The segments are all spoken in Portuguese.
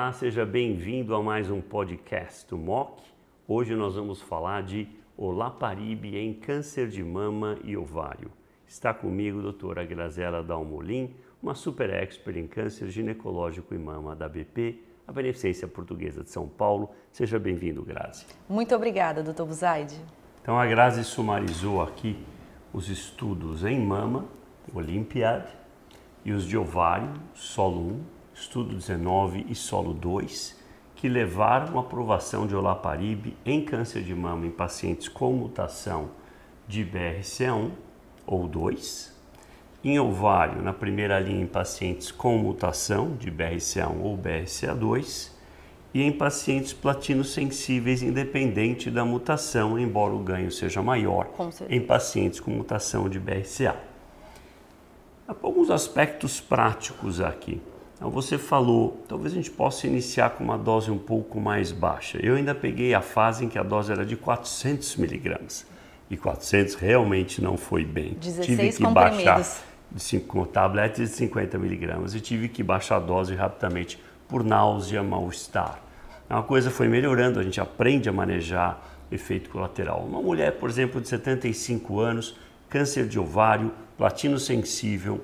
Olá, seja bem-vindo a mais um podcast do MOC. Hoje nós vamos falar de Olaparibe em câncer de mama e ovário. Está comigo a doutora Grazela Dalmolin, uma super expert em câncer ginecológico e mama da BP, a Beneficência Portuguesa de São Paulo. Seja bem-vindo, Grazi. Muito obrigada, doutor Buzaide. Então, a Grazi sumarizou aqui os estudos em mama, Olympiad, e os de ovário, solo 1, estudo 19 e solo 2, que levaram à aprovação de olaparib em câncer de mama em pacientes com mutação de BRCA1 ou 2, em ovário, na primeira linha, em pacientes com mutação de BRCA1 ou BRCA2, e em pacientes platino sensíveis, independente da mutação, embora o ganho seja maior em pacientes com mutação de BRCA. Alguns aspectos práticos aqui. Então você falou, talvez a gente possa iniciar com uma dose um pouco mais baixa. Eu ainda peguei a fase em que a dose era de 400 miligramas e 400 realmente não foi bem. 16 tive que baixar de 5, com tabletes de 50 miligramas e tive que baixar a dose rapidamente por náusea, mal-estar. Uma coisa foi melhorando, a gente aprende a manejar efeito colateral. Uma mulher, por exemplo, de 75 anos, câncer de ovário, platino sensível,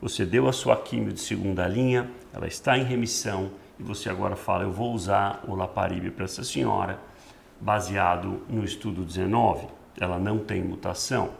você deu a sua quimio de segunda linha, ela está em remissão e você agora fala: eu vou usar o Laparib para essa senhora, baseado no estudo 19. Ela não tem mutação.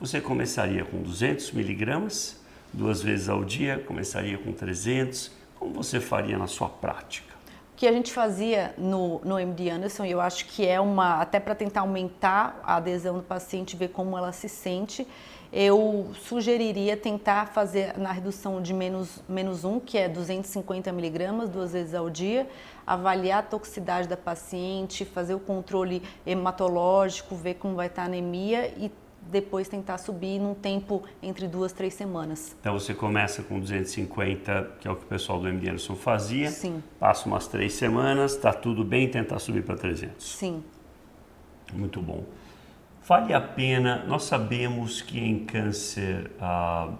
Você começaria com 200 miligramas, duas vezes ao dia, começaria com 300. Como você faria na sua prática? Que a gente fazia no, no MD Anderson, e eu acho que é uma, até para tentar aumentar a adesão do paciente, ver como ela se sente, eu sugeriria tentar fazer na redução de menos, menos 1, que é 250 miligramas, duas vezes ao dia, avaliar a toxicidade da paciente, fazer o controle hematológico, ver como vai estar a anemia e depois tentar subir num tempo entre duas, três semanas. Então você começa com 250, que é o que o pessoal do MD Anderson fazia. Sim. Passa umas três semanas, está tudo bem, tentar subir para 300. Sim. Muito bom. Vale a pena, nós sabemos que em câncer ah,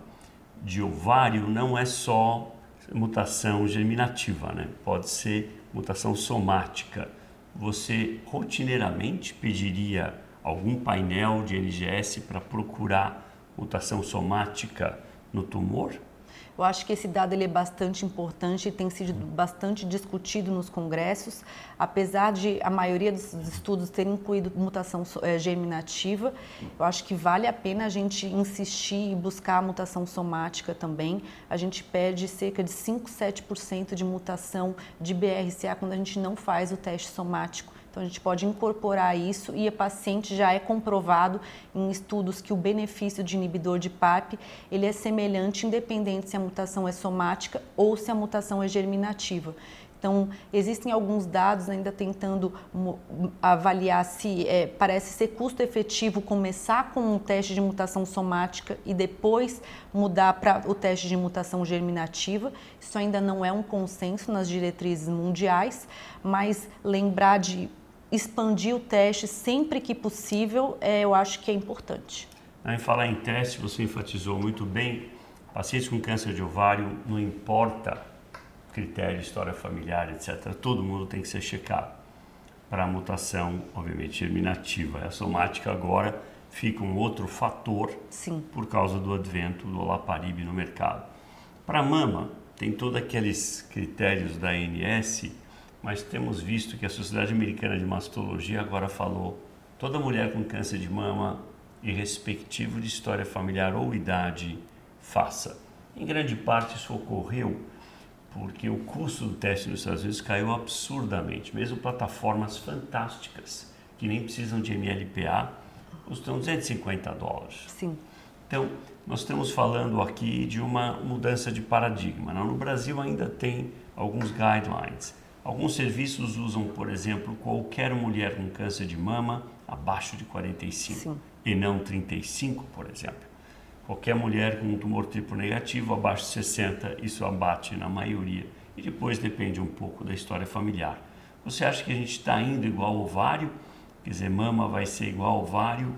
de ovário não é só mutação germinativa, né? pode ser mutação somática. Você rotineiramente pediria algum painel de NGS para procurar mutação somática no tumor? Eu acho que esse dado ele é bastante importante e tem sido bastante discutido nos congressos, apesar de a maioria dos estudos terem incluído mutação é, germinativa. Eu acho que vale a pena a gente insistir e buscar a mutação somática também. A gente perde cerca de 5, 7% de mutação de BRCA quando a gente não faz o teste somático. Então a gente pode incorporar isso e a paciente já é comprovado em estudos que o benefício de inibidor de PARP ele é semelhante independente se a mutação é somática ou se a mutação é germinativa. Então, existem alguns dados ainda tentando avaliar se é, parece ser custo efetivo começar com um teste de mutação somática e depois mudar para o teste de mutação germinativa. Isso ainda não é um consenso nas diretrizes mundiais, mas lembrar de expandir o teste sempre que possível, é, eu acho que é importante. Em falar em teste, você enfatizou muito bem, pacientes com câncer de ovário, não importa critério, história familiar, etc., todo mundo tem que ser checado para a mutação, obviamente, germinativa. A somática agora fica um outro fator Sim. por causa do advento do olaparib no mercado. Para a mama, tem todos aqueles critérios da ANS mas temos visto que a Sociedade Americana de Mastologia agora falou toda mulher com câncer de mama, irrespectivo de história familiar ou idade, faça. Em grande parte isso ocorreu porque o custo do teste nos Estados Unidos caiu absurdamente, mesmo plataformas fantásticas que nem precisam de MLPA custam 250 dólares. Sim. Então, nós estamos falando aqui de uma mudança de paradigma. No Brasil ainda tem alguns guidelines Alguns serviços usam, por exemplo, qualquer mulher com câncer de mama abaixo de 45 Sim. e não 35, por exemplo. Qualquer mulher com um tumor triplo negativo abaixo de 60, isso abate na maioria. E depois depende um pouco da história familiar. Você acha que a gente está indo igual ao ovário? Quer dizer, mama vai ser igual ao ovário?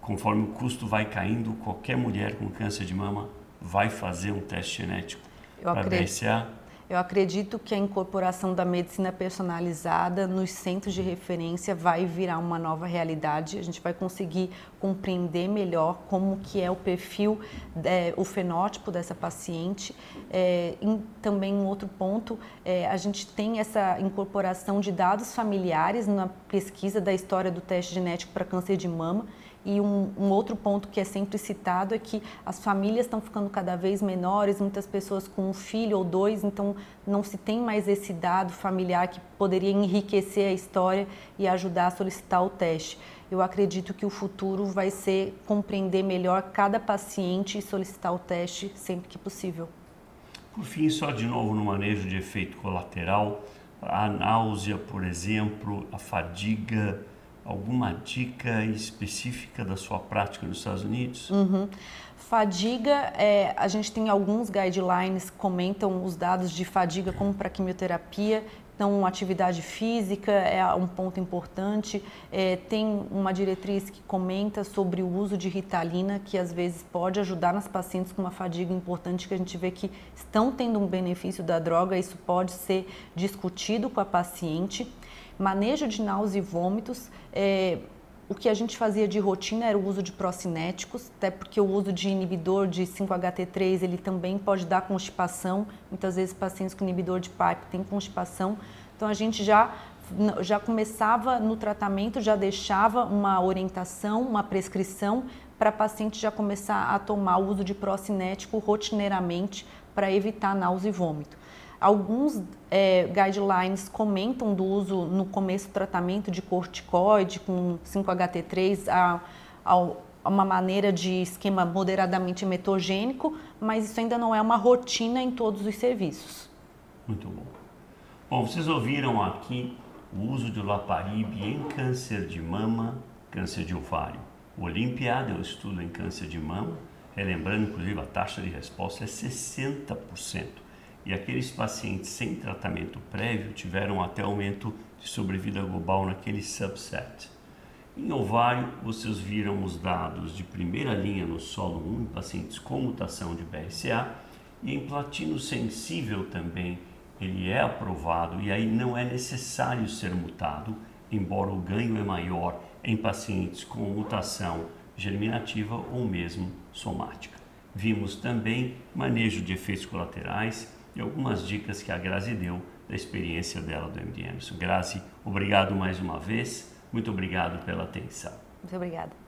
Conforme o custo vai caindo, qualquer mulher com câncer de mama vai fazer um teste genético para BRCA? Eu acredito que a incorporação da medicina personalizada nos centros de referência vai virar uma nova realidade. A gente vai conseguir compreender melhor como que é o perfil, é, o fenótipo dessa paciente. É, também um outro ponto, é, a gente tem essa incorporação de dados familiares na pesquisa da história do teste genético para câncer de mama. E um, um, outro ponto que é sempre citado é que as famílias estão ficando cada vez menores, muitas pessoas com um filho ou dois, então não se tem mais esse dado familiar que poderia enriquecer a história e ajudar a solicitar o teste. Eu acredito que o futuro vai ser compreender melhor cada paciente e solicitar o teste sempre que possível. Por fim, só de novo no manejo de efeito colateral, a náusea, por exemplo, a fadiga, alguma dica específica da sua prática nos Estados Unidos? Uhum. Fadiga, é, a gente tem alguns guidelines que comentam os dados de fadiga como para quimioterapia. Então, atividade física é um ponto importante. É, tem uma diretriz que comenta sobre o uso de ritalina, que às vezes pode ajudar nas pacientes com uma fadiga importante, que a gente vê que estão tendo um benefício da droga. Isso pode ser discutido com a paciente manejo de náusea e vômitos. É, o que a gente fazia de rotina era o uso de procinéticos, até porque o uso de inibidor de 5-HT3 ele também pode dar constipação. Muitas vezes pacientes com inibidor de PAP têm constipação. Então a gente já já começava no tratamento, já deixava uma orientação, uma prescrição para paciente já começar a tomar o uso de procinético rotineiramente para evitar náusea e vômito. Alguns é, guidelines comentam do uso no começo do tratamento de corticoide com 5-HT3 a, a, uma maneira de esquema moderadamente metogênico, mas isso ainda não é uma rotina em todos os serviços. Muito bom. Bom, vocês ouviram aqui o uso do Laparib em câncer de mama, câncer de ovário. O Olimpiada é um estudo em câncer de mama, relembrando inclusive a taxa de resposta é 60% e aqueles pacientes sem tratamento prévio tiveram até aumento de sobrevida global naquele subset. Em ovário, vocês viram os dados de primeira linha no solo 1 em pacientes com mutação de BRCA e em platino sensível também ele é aprovado e aí não é necessário ser mutado, embora o ganho é maior em pacientes com mutação germinativa ou mesmo somática. Vimos também manejo de efeitos colaterais e algumas dicas que a Grazi deu da experiência dela do MD Anderson. Grazi, obrigado mais uma vez. Muito obrigado pela atenção. Muito obrigada.